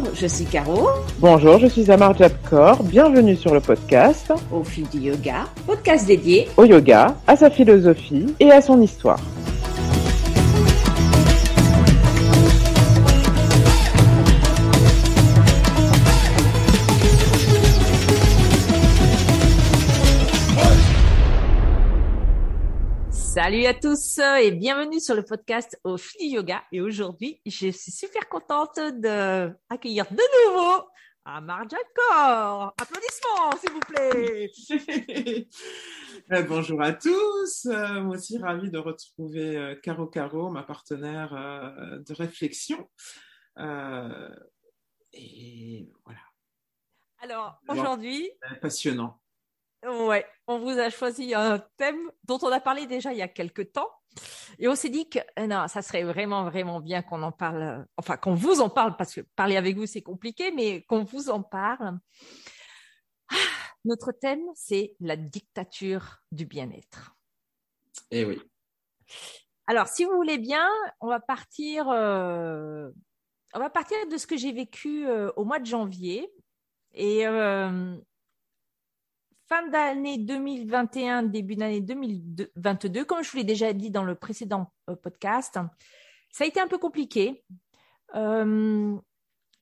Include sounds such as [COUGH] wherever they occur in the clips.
Bonjour, je suis Caro. Bonjour, je suis Amar Jabkor. Bienvenue sur le podcast Au fil du yoga, podcast dédié au yoga, à sa philosophie et à son histoire. Salut à tous et bienvenue sur le podcast au du yoga. Et aujourd'hui, je suis super contente de accueillir de nouveau Amar Jadkor. Applaudissements, s'il vous plaît. [LAUGHS] Euh, bonjour à tous. Euh, moi aussi, ravie de retrouver euh, Caro Caro, ma partenaire de réflexion. et voilà. Alors, aujourd'hui. Passionnant. Ouais, on vous a choisi un thème dont on a parlé déjà il y a quelques temps. Et on s'est dit que euh, non, ça serait vraiment, vraiment bien qu'on en parle, euh, enfin qu'on vous en parle, parce que parler avec vous, c'est compliqué, mais qu'on vous en parle. Ah, notre thème, c'est la dictature du bien-être. Eh oui. Alors, si vous voulez bien, on va partir, euh, on va partir de ce que j'ai vécu au mois de janvier. Et fin d'année 2021, début d'année 2022, comme je vous l'ai déjà dit dans le précédent euh, podcast, ça a été un peu compliqué. Euh,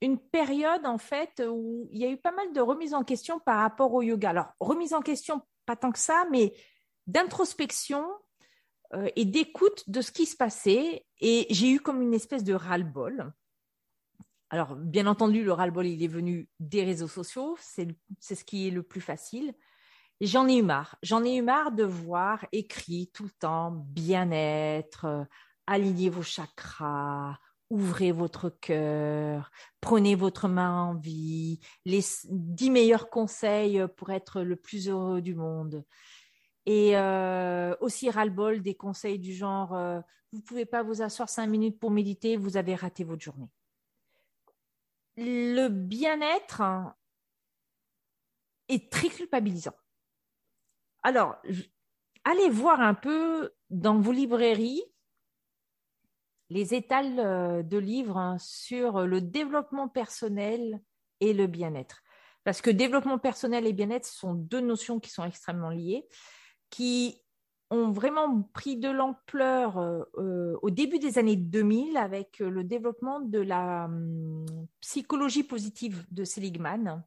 une période en fait où il y a eu pas mal de remises en question par rapport au yoga. Alors, remise en question, pas tant que ça, mais d'introspection euh, et d'écoute de ce qui se passait. Et j'ai eu comme une espèce de ras-le-bol. Alors, bien entendu, le ras-le-bol, il est venu des réseaux sociaux, c'est ce qui est le plus facile. J'en ai eu marre. J'en ai eu marre de voir écrit tout le temps bien-être, euh, alignez vos chakras, ouvrez votre cœur, prenez votre main en vie, les dix meilleurs conseils pour être le plus heureux du monde. Et euh, aussi ras-le-bol des conseils du genre euh, vous ne pouvez pas vous asseoir cinq minutes pour méditer, vous avez raté votre journée. Le bien-être est très culpabilisant. Alors, allez voir un peu dans vos librairies les étals euh, de livres hein, sur le développement personnel et le bien-être. Parce que développement personnel et bien-être sont deux notions qui sont extrêmement liées, qui ont vraiment pris de l'ampleur euh, euh, au début des années 2000 avec le développement de la hum, psychologie positive de Seligman,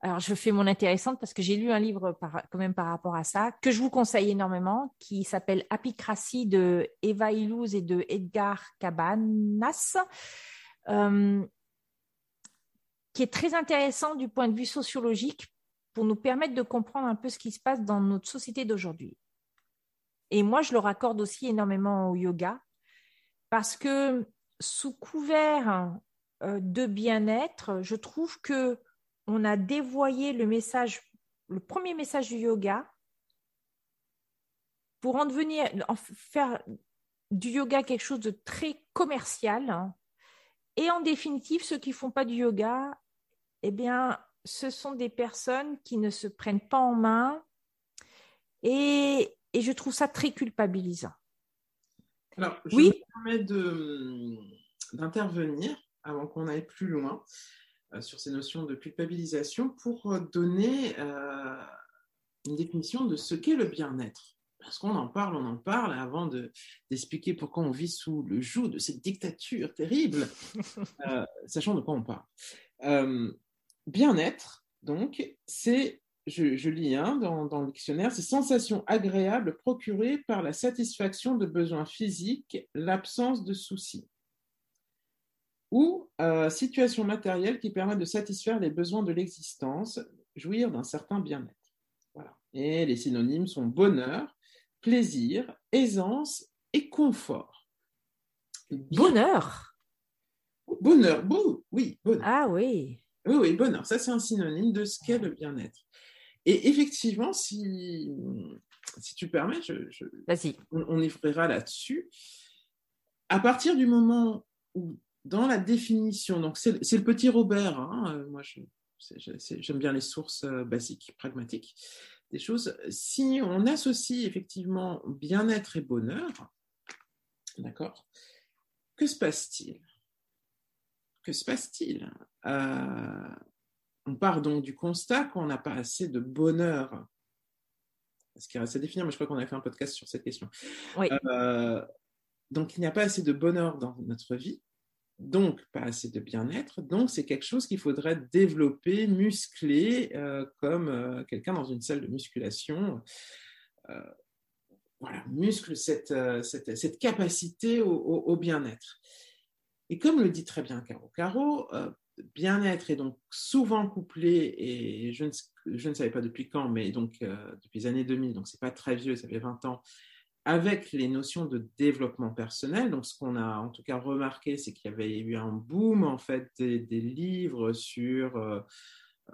alors, je fais mon intéressante parce que j'ai lu un livre quand même par rapport à ça, que je vous conseille énormément, qui s'appelle Apicratie de Eva Illouz et de Edgar Cabanas, euh, qui est très intéressant du point de vue sociologique pour nous permettre de comprendre un peu ce qui se passe dans notre société d'aujourd'hui. Et moi, je le raccorde aussi énormément au yoga parce que sous couvert euh, de bien-être, je trouve que on a dévoyé le message, le premier message du yoga pour en devenir, en faire du yoga quelque chose de très commercial. Hein. Et en définitive, ceux qui font pas du yoga, eh bien, ce sont des personnes qui ne se prennent pas en main. Et, je trouve ça très culpabilisant. Alors, je oui? me permets d'intervenir avant qu'on aille plus loin. Euh, sur ces notions de culpabilisation pour euh, donner euh, une définition de ce qu'est le bien-être. Parce qu'on en parle, on en parle avant d'expliquer pourquoi on vit sous le joug de cette dictature terrible, [LAUGHS] sachant de quoi on parle. bien-être, donc, c'est, je, lis hein, dans, dans le dictionnaire, c'est sensation agréable procurée par la satisfaction de besoins physiques, l'absence de soucis ou euh, situation matérielle qui permet de satisfaire les besoins de l'existence, jouir d'un certain bien-être. Voilà. Et les synonymes sont bonheur, plaisir, aisance et confort. Bonheur? Bonheur, bon, oui, bonheur. Ah oui. Oui, oui, bonheur. Ça, c'est un synonyme de ce qu'est le bien-être. Et effectivement, si, si tu permets, je, on, on y là-dessus. À partir du moment où dans la définition, donc c'est le petit Robert, hein, euh, moi j'aime bien les sources euh, basiques, pragmatiques des choses. Si on associe effectivement bien-être et bonheur, d'accord, que se passe-t-il? Que se passe-t-il? On part donc du constat qu'on n'a pas assez de bonheur. Ce qui reste à définir, mais je crois qu'on a fait un podcast sur cette question. donc, il n'y a pas assez de bonheur dans notre vie donc pas assez de bien-être. Donc c'est quelque chose qu'il faudrait développer, muscler, euh, comme euh, quelqu'un dans une salle de musculation. Euh, voilà, muscle cette, cette, capacité au, bien-être. Et comme le dit très bien Caro Caro, bien-être est donc souvent couplé, et je ne, je ne, savais pas depuis quand, mais donc depuis les années 2000, donc c'est pas très vieux, ça fait 20 ans, avec les notions de développement personnel. Donc, ce qu'on a en tout cas remarqué, c'est qu'il y avait eu un boom en fait des, livres sur euh,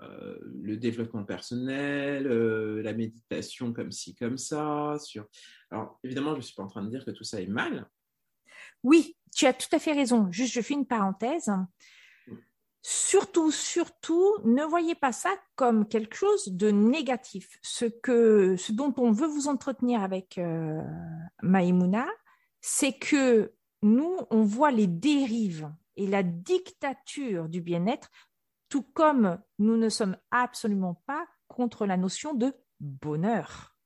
euh, le développement personnel, euh, la méditation comme ci, comme ça. Sur... Alors, évidemment, je ne suis pas en train de dire que tout ça est mal. Oui, tu as tout à fait raison. Juste, je fais une parenthèse surtout, surtout, ne voyez pas ça comme quelque chose de négatif. Ce, que, ce dont on veut vous entretenir avec euh, Maïmouna, c'est que nous, on voit les dérives et la dictature du bien-être, tout comme nous ne sommes absolument pas contre la notion de bonheur.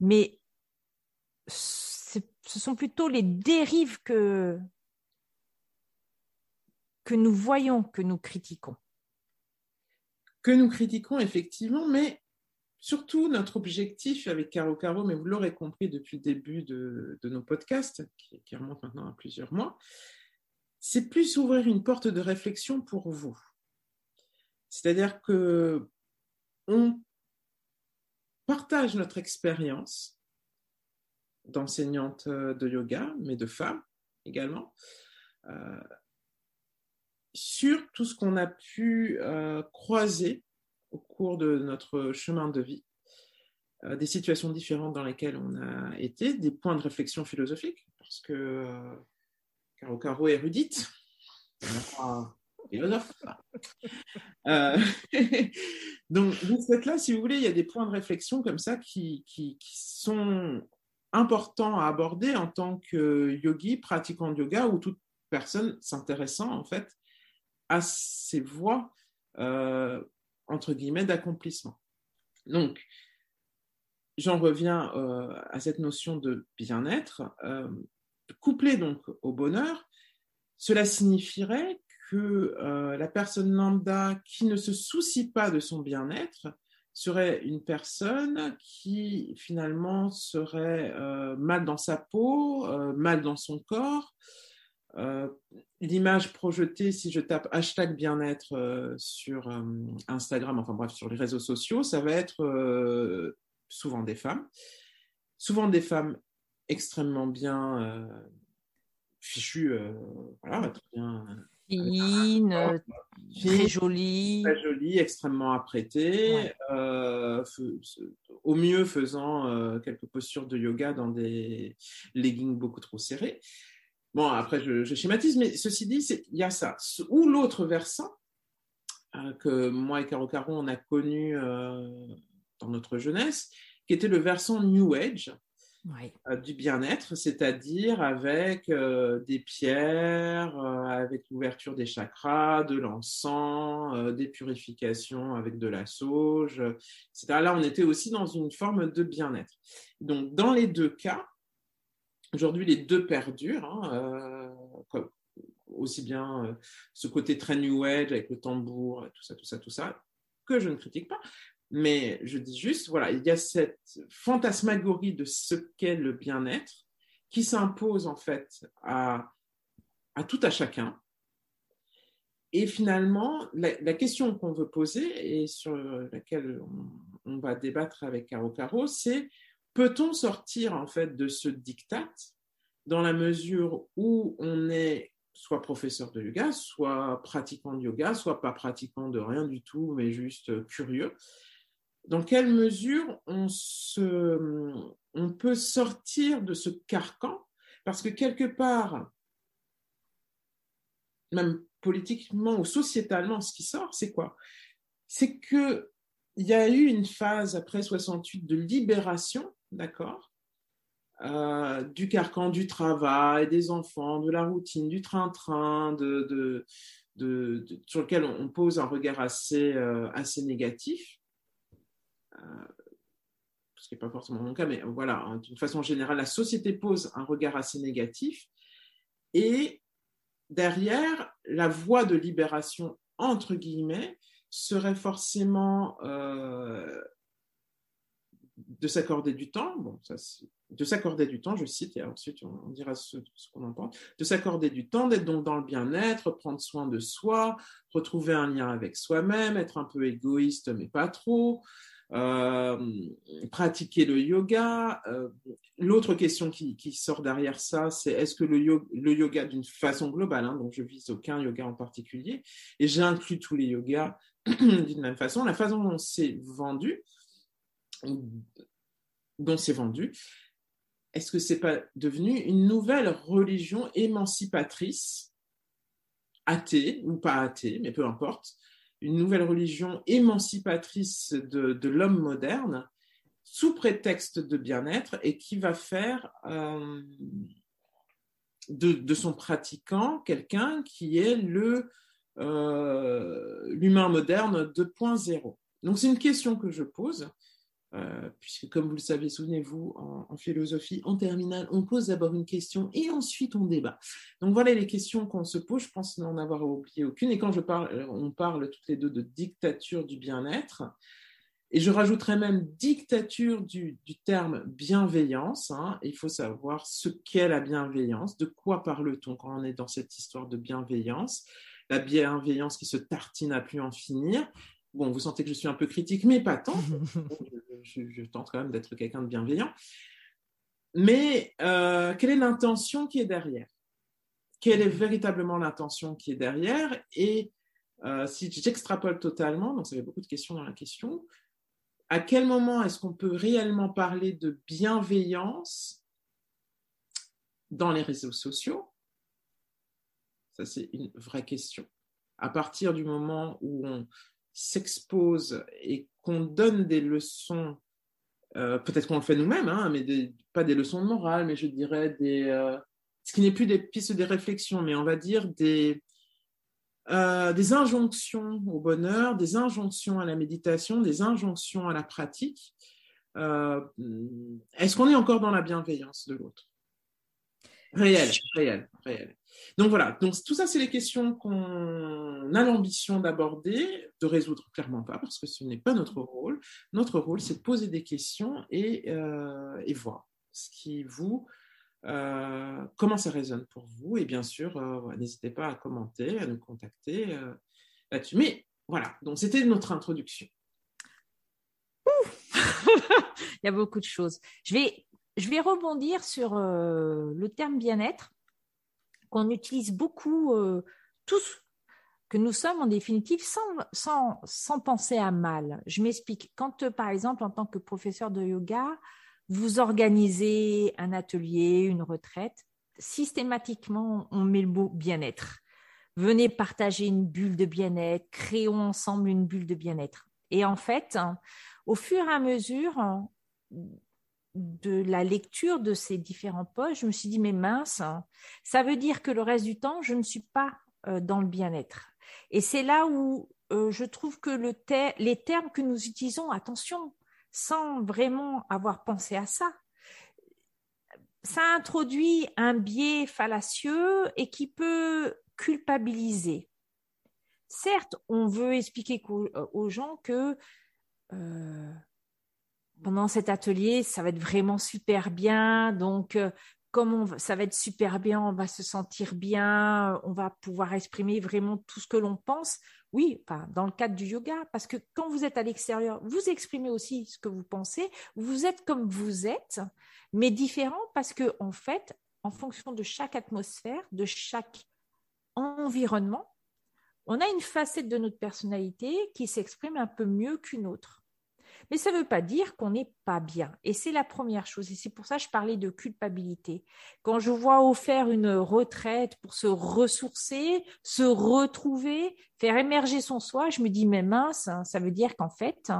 Mais ce sont plutôt les dérives que, que nous voyons, que nous critiquons. Que nous critiquons, effectivement, mais surtout notre objectif avec Caro Caro, mais vous l'aurez compris depuis le début de, nos podcasts, qui, qui remontent maintenant à plusieurs mois, c'est plus ouvrir une porte de réflexion pour vous. C'est-à-dire que on partage notre expérience d'enseignante de yoga, mais de femme également, euh, sur tout ce qu'on a pu euh, croiser au cours de notre chemin de vie, euh, des situations différentes dans lesquelles on a été, des points de réflexion philosophique, parce que euh, Caro Caro est érudite, philosophe. [LAUGHS] donc, de cette là, si vous voulez, il y a des points de réflexion comme ça qui, qui, qui sont importants à aborder en tant que yogi, pratiquant de yoga ou toute personne s'intéressant en fait à ces voies, euh, entre guillemets, d'accomplissement. Donc, j'en reviens euh, à cette notion de bien-être. Euh, couplé donc au bonheur, cela signifierait que la personne lambda qui ne se soucie pas de son bien-être serait une personne qui finalement serait mal dans sa peau, mal dans son corps, euh, l'image projetée, si je tape hashtag bien-être euh, sur euh, Instagram, enfin bref, sur les réseaux sociaux, ça va être souvent des femmes. Souvent des femmes extrêmement bien fichues, voilà, très bien. Fine, très jolie. Très jolie, extrêmement apprêtée, au mieux faisant quelques postures de yoga dans des leggings beaucoup trop serrés. Bon, après, je, schématise, mais ceci dit, il y a ça. Ou l'autre versant, euh, que moi et Caro Caro, on a connu euh, dans notre jeunesse, qui était le versant New Age. Euh, du bien-être, c'est-à-dire avec des pierres, avec l'ouverture des chakras, de l'encens, des purifications avec de la sauge, etc. Là, on était aussi dans une forme de bien-être. Donc, dans les deux cas, Aujourd'hui, les deux perdurent, hein, euh, aussi bien euh, ce côté très new age avec le tambour, tout ça, tout ça, tout ça, que je ne critique pas. Mais je dis juste, voilà, il y a cette fantasmagorie de ce qu'est le bien-être qui s'impose en fait à, tout à chacun. Et finalement, la, question qu'on veut poser et sur laquelle on, on va débattre avec Caro Caro, c'est Peut-on sortir en fait de ce diktat dans la mesure où on est soit professeur de yoga, soit pratiquant de yoga, soit pas pratiquant de rien du tout, mais juste curieux? Dans quelle mesure on, se, on peut sortir de ce carcan? Parce que quelque part, même politiquement ou sociétalement, ce qui sort, c'est quoi? C'est qu'il y a eu une phase après 68 de libération d'accord euh, du carcan du travail, des enfants, de la routine, du train-train, sur lequel on, pose un regard assez, euh, assez négatif. Euh, ce qui n'est pas forcément mon cas, mais voilà, hein, d'une façon générale, la société pose un regard assez négatif. Et derrière, la voie de libération, entre guillemets, serait forcément de s'accorder du temps, bon, de s'accorder du temps, je cite, et ensuite on, dira ce, qu'on en pense, de s'accorder du temps, d'être donc dans le bien-être, prendre soin de soi, retrouver un lien avec soi-même, être un peu égoïste mais pas trop, euh, pratiquer le yoga. Euh, l'autre question qui, sort derrière ça, c'est est-ce que le, yoga, le yoga d'une façon globale, hein, donc je vise aucun yoga en particulier, et j'inclus tous les yogas [CLEARS THROAT] d'une même façon, la façon dont c'est vendu, dont c'est vendu, est-ce que c'est pas devenu une nouvelle religion émancipatrice, athée ou pas athée, mais peu importe, une nouvelle religion émancipatrice de, l'homme moderne, sous prétexte de bien-être, et qui va faire euh, de, son pratiquant quelqu'un qui est le euh, l'humain moderne 2.0. Donc c'est une question que je pose. Euh, puisque comme vous le savez, souvenez-vous, en, philosophie, en terminale, on pose d'abord une question et ensuite on débat. Donc voilà les questions qu'on se pose, je pense n'en avoir oublié aucune. Et quand je parle, euh, on parle toutes les deux de dictature du bien-être, et je rajouterais même dictature du, terme bienveillance. Hein. Il faut savoir ce qu'est la bienveillance, de quoi parle-t-on quand on est dans cette histoire de bienveillance la bienveillance qui se tartine à plus en finir, Bon, vous sentez que je suis un peu critique, mais pas tant. [LAUGHS] je, tente quand même d'être quelqu'un de bienveillant. Mais euh, quelle est l'intention qui est derrière? Quelle est véritablement l'intention qui est derrière? Et euh, si j'extrapole totalement, donc ça fait beaucoup de questions dans la question, à quel moment est-ce qu'on peut réellement parler de bienveillance dans les réseaux sociaux? Ça, c'est une vraie question. À partir du moment où on, s'expose et qu'on donne des leçons, euh, peut-être qu'on le fait nous-mêmes, hein, mais pas des leçons de morale, mais je dirais des, euh, ce qui n'est plus des pistes de réflexion, mais on va dire des, euh, des injonctions au bonheur, des injonctions à la méditation, des injonctions à la pratique. Est-ce qu'on est encore dans la bienveillance de l'autre? Réel, réel, réel. Donc voilà, donc tout ça, c'est les questions qu'on a l'ambition d'aborder, de résoudre clairement pas, parce que ce n'est pas notre rôle. Notre rôle, c'est de poser des questions et, euh, voir ce qui vous, euh, comment ça résonne pour vous. Et bien sûr, euh, n'hésitez pas à commenter, à nous contacter là-dessus. Mais voilà, donc c'était notre introduction. [LAUGHS] Il y a beaucoup de choses. Je vais, je vais rebondir sur le terme bien-être qu'on utilise beaucoup euh, tous, que nous sommes en définitive sans, sans, penser à mal. Je m'explique. Quand, euh, par exemple, en tant que professeur de yoga, vous organisez un atelier, une retraite, systématiquement, on met le mot bien-être. Venez partager une bulle de bien-être, créons ensemble une bulle de bien-être. Et en fait, au fur et à mesure, de la lecture de ces différents posts, je me suis dit, mais mince, ça veut dire que le reste du temps, je ne suis pas euh, dans le bien-être. Et c'est là où euh, je trouve que le les termes que nous utilisons, attention, sans vraiment avoir pensé à ça, ça introduit un biais fallacieux et qui peut culpabiliser. Certes, on veut expliquer aux, gens que euh, pendant cet atelier, ça va être vraiment super bien. Donc, euh, comme ça va être super bien, on va se sentir bien, on va pouvoir exprimer vraiment tout ce que l'on pense. Oui, dans le cadre du yoga, parce que quand vous êtes à l'extérieur, vous exprimez aussi ce que vous pensez. Vous êtes comme vous êtes, mais différent parce que en fait, en fonction de chaque atmosphère, de chaque environnement, on a une facette de notre personnalité qui s'exprime un peu mieux qu'une autre. Mais ça ne veut pas dire qu'on n'est pas bien. Et c'est la première chose. Et c'est pour ça que je parlais de culpabilité. Quand je vois offert une retraite pour se ressourcer, se retrouver, faire émerger son soi, je me dis, mais mince, hein, ça veut dire qu'en fait,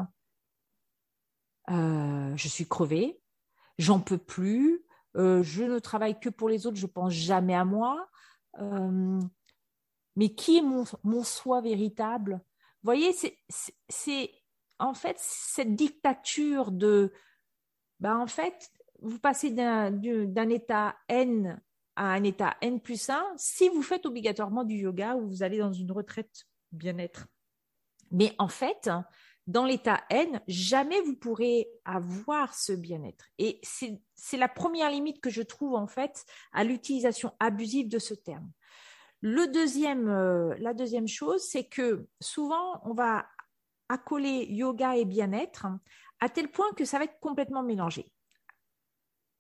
euh, je suis crevée, j'en peux plus, je ne travaille que pour les autres, je pense jamais à moi. mais qui est mon, mon soi véritable? Vous voyez, c'est en fait cette dictature de, ben en fait, vous passez d'un état N à un état N plus 1 si vous faites obligatoirement du yoga ou vous allez dans une retraite bien-être. Mais en fait, dans l'état N, jamais vous pourrez avoir ce bien-être. Et c'est la première limite que je trouve en fait à l'utilisation abusive de ce terme. Le deuxième, euh, la deuxième chose, c'est que souvent on va accoler yoga et bien-être à tel point que ça va être complètement mélangé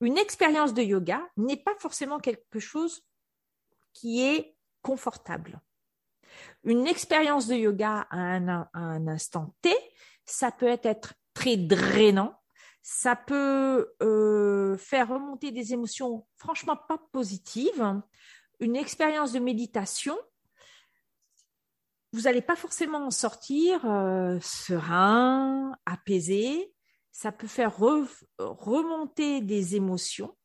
une expérience de yoga n'est pas forcément quelque chose qui est confortable. Une expérience de yoga à un, instant T, ça peut être très drainant, ça peut euh, faire remonter des émotions franchement pas positives. Une expérience de méditation, vous n'allez pas forcément en sortir euh, serein, apaisé ça peut faire remonter des émotions.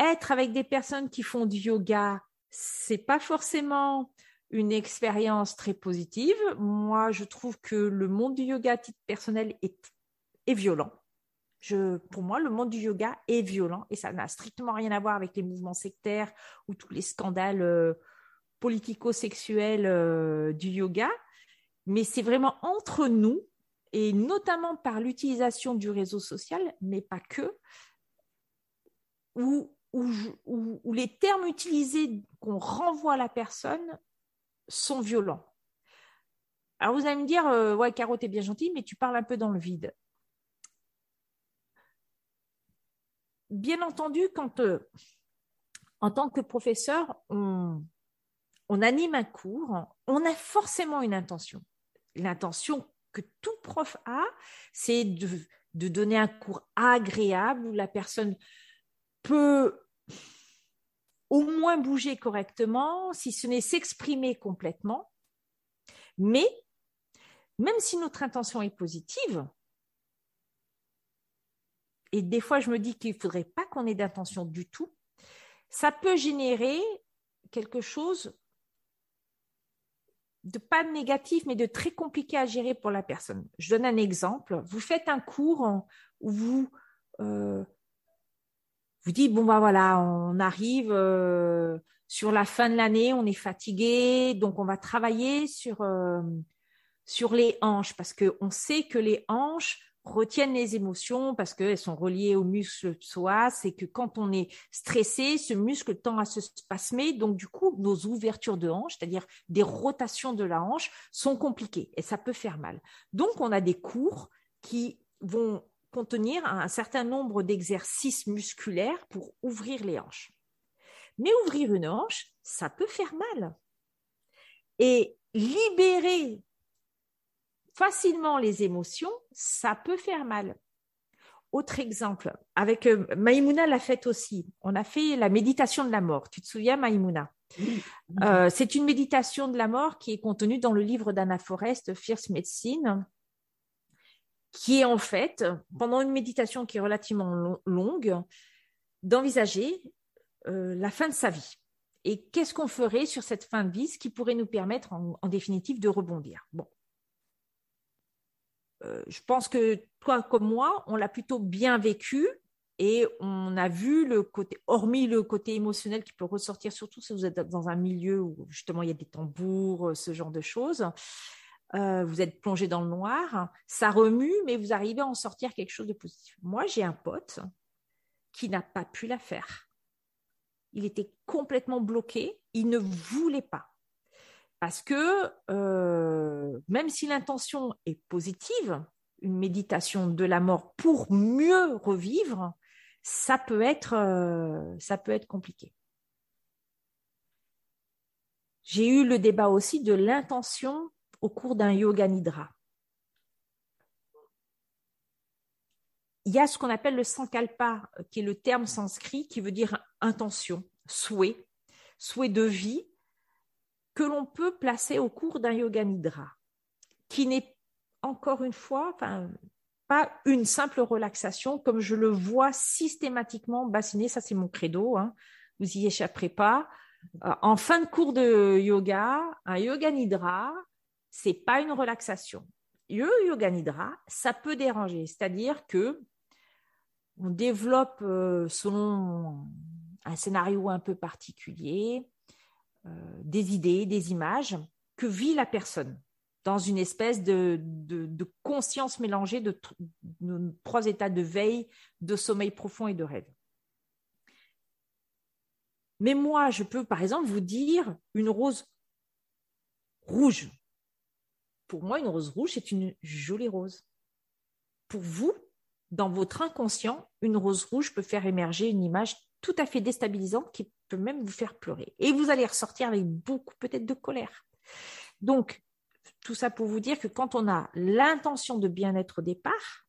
Être avec des personnes qui font du yoga, c'est pas forcément une expérience très positive. Moi, je trouve que le monde du yoga à titre personnel est, violent. Pour moi, le monde du yoga est violent et ça n'a strictement rien à voir avec les mouvements sectaires ou tous les scandales politico-sexuels euh, du yoga. Mais c'est vraiment entre nous et notamment par l'utilisation du réseau social, mais pas que, où, les termes utilisés qu'on renvoie à la personne sont violents. Alors vous allez me dire, euh, ouais, Caro, t'es bien gentil, mais tu parles un peu dans le vide. Bien entendu, quand euh, en tant que professeur, on, on anime un cours, on a forcément une intention. L'intention que tout prof a, c'est de, donner un cours agréable où la personne peut au moins bouger correctement, si ce n'est s'exprimer complètement. Mais même si notre intention est positive, et des fois je me dis qu'il ne faudrait pas qu'on ait d'intention du tout, ça peut générer quelque chose de pas négatif, mais de très compliqué à gérer pour la personne. Je donne un exemple. Vous faites un cours où vous euh, vous dites bon bah voilà, on arrive euh, sur la fin de l'année, on est fatigué, donc on va travailler sur euh, les hanches parce que on sait que les hanches retiennent les émotions parce qu'elles sont reliées au muscle psoas c'est que quand on est stressé, ce muscle tend à se spasmer. Donc, du coup, nos ouvertures de hanche, c'est-à-dire des rotations de la hanche, sont compliquées et ça peut faire mal. Donc, on a des cours qui vont contenir un certain nombre d'exercices musculaires pour ouvrir les hanches. Mais ouvrir une hanche, ça peut faire mal. Et libérer facilement les émotions, ça peut faire mal. Autre exemple, avec euh, Maïmouna l'a fait aussi. On a fait la méditation de la mort. Tu te souviens, Maïmouna? Euh, C'est une méditation de la mort qui est contenue dans le livre d'Anna Forest, Fierce Medicine, qui est en fait, pendant une méditation qui est relativement longue, d'envisager euh, la fin de sa vie. Et qu'est-ce qu'on ferait sur cette fin de vie, ce qui pourrait nous permettre en, en définitive de rebondir? Bon, euh, je pense que toi comme moi, on l'a plutôt bien vécu et on a vu le côté, hormis le côté émotionnel qui peut ressortir, surtout si vous êtes dans un milieu où justement il y a des tambours, euh, ce genre de choses. Euh, vous êtes plongé dans le noir, ça remue, mais vous arrivez à en sortir quelque chose de positif. Moi, j'ai un pote qui n'a pas pu la faire. Il était complètement bloqué, il ne voulait pas. Parce que euh, même si l'intention est positive, une méditation de la mort pour mieux revivre, ça peut être, euh, ça peut être compliqué. J'ai eu le débat aussi de l'intention au cours d'un yoga nidra. Il y a ce qu'on appelle le sankalpa, qui est le terme sanskrit qui veut dire intention, souhait, souhait de vie, que l'on peut placer au cours d'un yoga nidra, qui n'est encore une fois, pas une simple relaxation comme je le vois systématiquement bassiner. Ça, c'est mon credo. Hein. Vous y échapperez pas. Euh, en fin de cours de yoga, un yoga nidra, c'est pas une relaxation. Le yoga nidra, ça peut déranger. C'est-à-dire que on développe euh, selon un scénario un peu particulier des idées, des images que vit la personne dans une espèce de, conscience mélangée de, trois états de veille, de sommeil profond et de rêve. Mais moi, je peux par exemple vous dire une rose rouge. Pour moi, une rose rouge, c'est une jolie rose. Pour vous, dans votre inconscient, une rose rouge peut faire émerger une image tout à fait déstabilisante qui peut même vous faire pleurer. Et vous allez ressortir avec beaucoup peut-être de colère. Donc, tout ça pour vous dire que quand on a l'intention de bien-être au départ,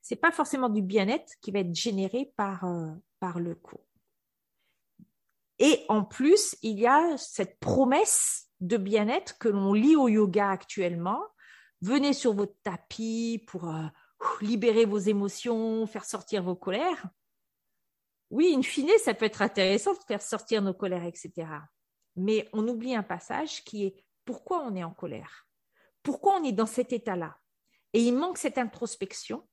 c'est pas forcément du bien-être qui va être généré par, euh, par le cours. Et en plus, il y a cette promesse de bien-être que l'on lit au yoga actuellement. Venez sur votre tapis pour euh, libérer vos émotions, faire sortir vos colères. Oui, in fine, ça peut être intéressant de faire sortir nos colères, etc. Mais on oublie un passage qui est pourquoi on est en colère? Pourquoi on est dans cet état-là? Et il manque cette introspection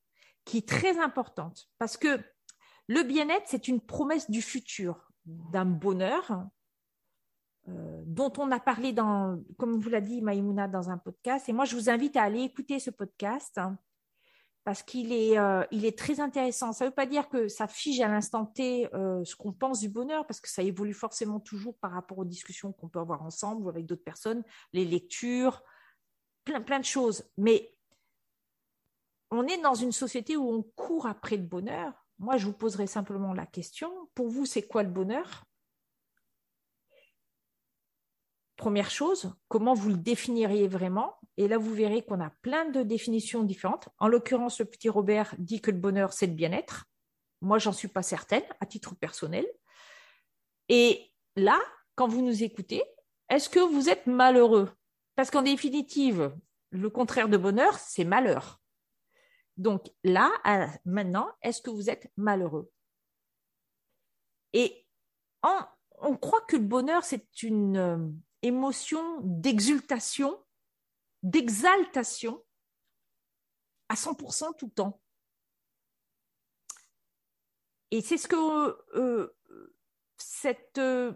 qui est très importante parce que le bien-être, c'est une promesse du futur, d'un bonheur euh, dont on a parlé dans, comme vous l'a dit Maïmouna dans un podcast. Et moi, je vous invite à aller écouter ce podcast hein, parce qu'il est, euh, est très intéressant. Ça ne veut pas dire que ça fige à l'instant T euh, ce qu'on pense du bonheur, parce que ça évolue forcément toujours par rapport aux discussions qu'on peut avoir ensemble ou avec d'autres personnes, les lectures, plein de choses. Mais on est dans une société où on court après le bonheur. Moi, je vous poserai simplement la question, pour vous, c'est quoi le bonheur? Première chose, comment vous le définiriez vraiment? Et là, vous verrez qu'on a plein de définitions différentes. En l'occurrence, le petit Robert dit que le bonheur, c'est le bien-être. Moi, j'en suis pas certaine, à titre personnel. Et là, quand vous nous écoutez, est-ce que vous êtes malheureux? Parce qu'en définitive, le contraire de bonheur, c'est malheur. Donc là, maintenant, est-ce que vous êtes malheureux? Et on croit que le bonheur, c'est une euh, émotion d'exultation, d'exaltation à 100% tout le temps. Et c'est ce que euh, cette euh,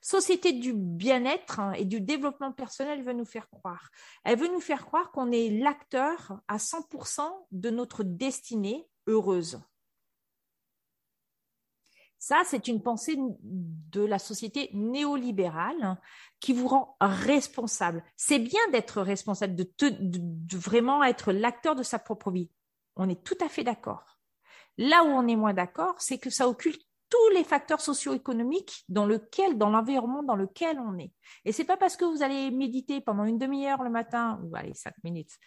société du bien-être hein, et du développement personnel veut nous faire croire. Elle veut nous faire croire qu'on est l'acteur à 100% de notre destinée heureuse. Ça, c'est une pensée de la société néolibérale qui vous rend responsable. C'est bien d'être responsable, de, de, vraiment être l'acteur de sa propre vie. On est tout à fait d'accord. Là où on est moins d'accord, c'est que ça occulte tous les facteurs socio-économiques dans lequel, dans l'environnement dans lequel on est. Et c'est pas parce que vous allez méditer pendant une demi-heure le matin, ou allez, cinq minutes,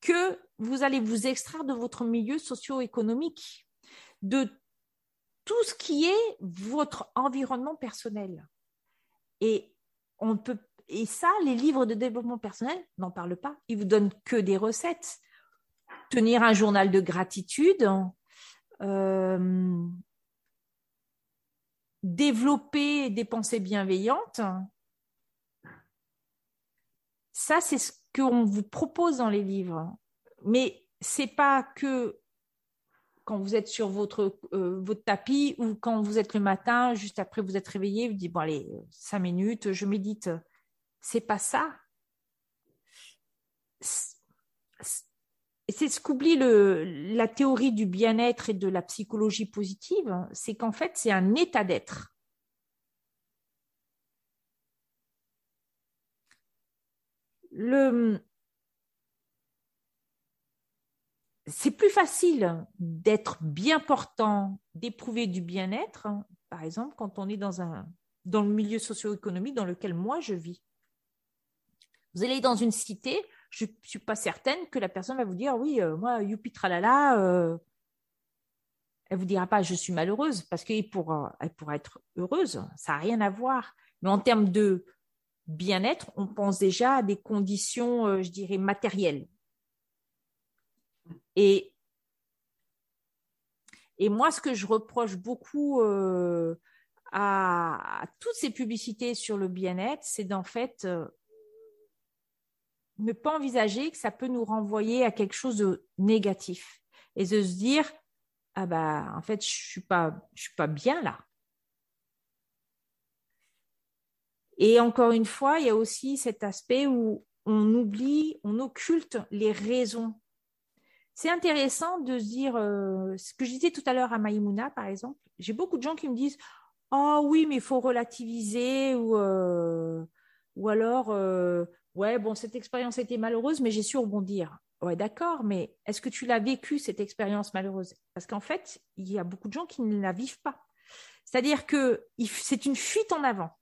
que vous allez vous extraire de votre milieu socio-économique, de tout ce qui est votre environnement personnel. Et on peut ça, les livres de développement personnel n'en parlent pas. Ils vous donnent que des recettes. Tenir un journal de gratitude, euh, développer des pensées bienveillantes. Ça, c'est ce qu'on vous propose dans les livres. Mais c'est pas que quand vous êtes sur votre, euh, votre tapis ou quand vous êtes le matin, juste après vous êtes réveillé, vous dites, bon allez, cinq minutes, je médite. C'est pas ça. C'est ce qu'oublie la théorie du bien-être et de la psychologie positive, c'est qu'en fait, c'est un état d'être. Le, c'est plus facile d'être bien portant, d'éprouver du bien-être, par exemple, quand on est dans, un, dans le milieu socio-économique dans lequel moi je vis. Vous allez dans une cité, je ne suis pas certaine que la personne va vous dire oui, euh, moi, youpi tralala, euh, elle vous dira pas je suis malheureuse parce qu'elle pourra, elle pourra être heureuse, ça n'a rien à voir. Mais en termes de bien-être, on pense déjà à des conditions, euh, je dirais, matérielles Et, et moi, ce que je reproche beaucoup euh, à, toutes ces publicités sur le bien-être, c'est d'en fait euh, ne pas envisager que ça peut nous renvoyer à quelque chose de négatif et de se dire ah bah en fait je suis suis pas bien là. Et encore une fois, il y a aussi cet aspect où on oublie, on occulte les raisons. C'est intéressant de se dire, euh, ce que je disais tout à l'heure à Maïmouna, par exemple, j'ai beaucoup de gens qui me disent, oh oui, mais il faut relativiser, ou, euh, ou alors, euh, ouais, bon, cette expérience était malheureuse, mais j'ai su rebondir. Ouais, d'accord, mais est-ce que tu l'as vécu, cette expérience malheureuse? Parce qu'en fait, il y a beaucoup de gens qui ne la vivent pas. C'est-à-dire que c'est une fuite en avant.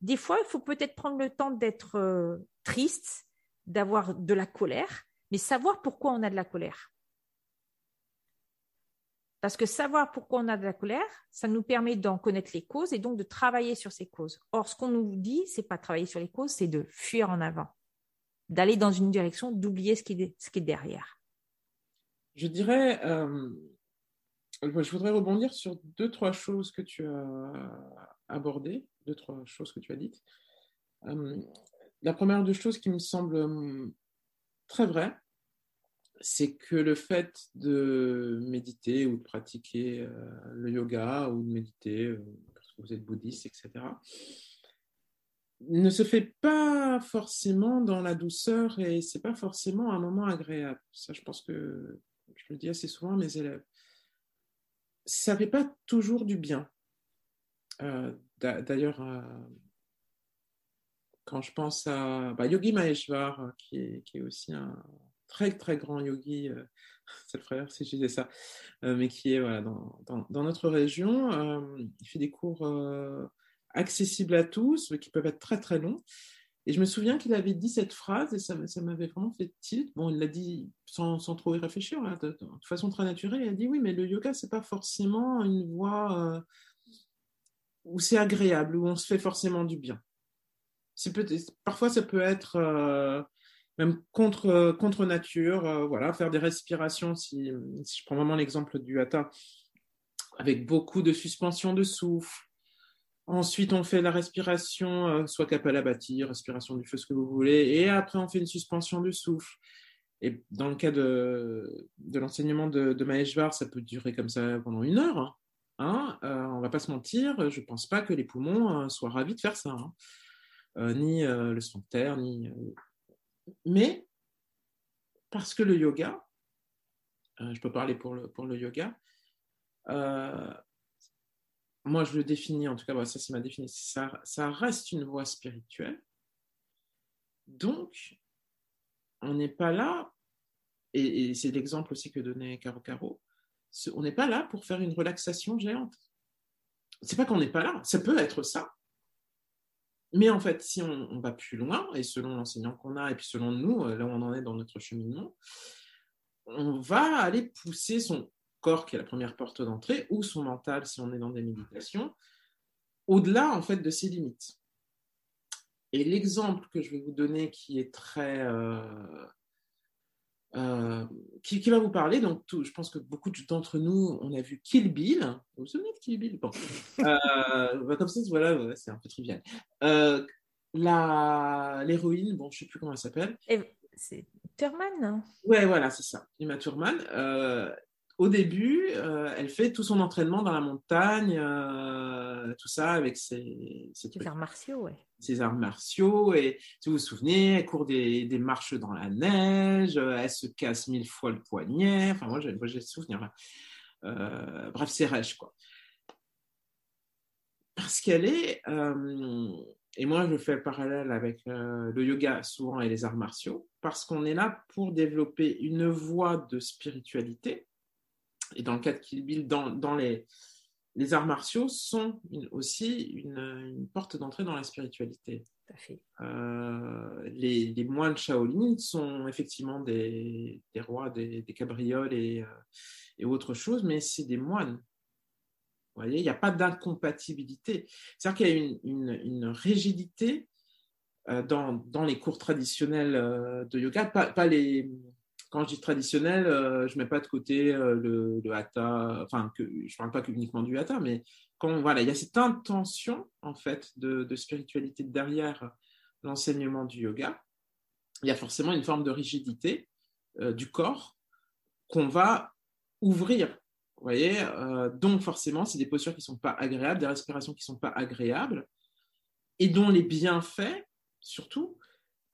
Des fois, il faut peut-être prendre le temps d'être triste, d'avoir de la colère, mais savoir pourquoi on a de la colère. Parce que savoir pourquoi on a de la colère, ça nous permet d'en connaître les causes et donc de travailler sur ces causes. Or, ce qu'on nous dit, c'est pas travailler sur les causes, c'est de fuir en avant, d'aller dans une direction, d'oublier ce ce qui est derrière. Je dirais, euh, je voudrais rebondir sur deux, trois choses que tu as abordées deux, trois choses que tu as dites. Euh, la première des choses qui me semble euh, très vraie, c'est que le fait de méditer ou de pratiquer euh, le yoga ou de méditer parce que vous êtes bouddhiste, etc., ne se fait pas forcément dans la douceur et c'est pas forcément un moment agréable. Ça, je pense que je le dis assez souvent à mes élèves. Ça fait pas toujours du bien. D'ailleurs, euh, quand je pense à bah, Yogi Maheshwar, euh, qui est, aussi un très très grand yogi, euh, [LAUGHS] c'est le frère si je disais ça, mais qui est voilà, dans, notre région. il fait des cours accessibles à tous, mais qui peuvent être très très longs. Et je me souviens qu'il avait dit cette phrase et ça, m'avait vraiment fait tilt. Bon, il l'a dit sans, sans, trop y réfléchir, hein, de, façon très naturelle. Il a dit oui, mais le yoga, c'est pas forcément une voie où c'est agréable, où on se fait forcément du bien. Parfois, ça peut être euh, même contre, contre nature, euh, voilà, faire des respirations, si, je prends vraiment l'exemple du hatha, avec beaucoup de suspension de souffle. Ensuite, on fait la respiration, euh, soit kapalabhati, respiration du feu, ce que vous voulez, et après, on fait une suspension de souffle. Et dans le cas de, l'enseignement de, de ça peut durer comme ça pendant une heure. Hein. Hein, euh, on va pas se mentir, je pense pas que les poumons euh, soient ravis de faire ça, hein. Euh, ni le sphincter, ni. Mais parce que le yoga, je peux parler pour le, pour le yoga, moi je le définis, en tout cas, ça c'est ma définition, ça, ça reste une voie spirituelle. Donc, on n'est pas là, et, et c'est l'exemple aussi que donnait Caro Caro, on n'est pas là pour faire une relaxation géante. C'est pas qu'on n'est pas là, ça peut être ça. Mais en fait, si on, va plus loin, et selon l'enseignant qu'on a, et puis selon nous, euh, là où on en est dans notre cheminement, on va aller pousser son corps, qui est la première porte d'entrée, ou son mental, si on est dans des méditations, au-delà en fait de ses limites. Et l'exemple que je vais vous donner, qui est très euh, euh, qui, va vous parler? Donc, tout, je pense que beaucoup d'entre nous, on a vu Kill Bill. Vous vous souvenez de Kill Bill? Bon. [LAUGHS] euh, bah, Comme ça, voilà, c'est un peu trivial. Euh, L'héroïne, bon, je ne sais plus comment elle s'appelle. C'est Thurman Ouais, voilà, c'est ça. Emma Thurman. Au début, euh, elle fait tout son entraînement dans la montagne, euh, tout ça avec ses, ses, arts martiaux, ouais. Ses arts martiaux. Et si vous vous souvenez, elle court des, des marches dans la neige, euh, elle se casse mille fois le poignet. Enfin, moi, j'ai le souvenir. Euh, bref, c'est rêche, quoi. Parce qu'elle est, et moi je fais le parallèle avec le yoga souvent et les arts martiaux, parce qu'on est là pour développer une voie de spiritualité et dans le cas de Kill Bill, dans, les, les arts martiaux sont aussi une, porte d'entrée dans la spiritualité. Euh, les, les, moines Shaolin sont effectivement des, des rois, des, des cabrioles et, euh, et, autre chose, mais c'est des moines. Vous voyez, il n'y a pas d'incompatibilité. C'est-à-dire qu'il y a une, une, une rigidité euh, dans, dans, les cours traditionnels de yoga, pas, pas les quand je dis traditionnel, je ne mets pas de côté le, hatha, enfin, je ne parle pas uniquement du hatha, mais quand voilà, il y a cette intention en fait de, spiritualité derrière l'enseignement du yoga, il y a forcément une forme de rigidité du corps qu'on va ouvrir. Vous voyez, donc forcément, c'est des postures qui ne sont pas agréables, des respirations qui ne sont pas agréables, et dont les bienfaits, surtout,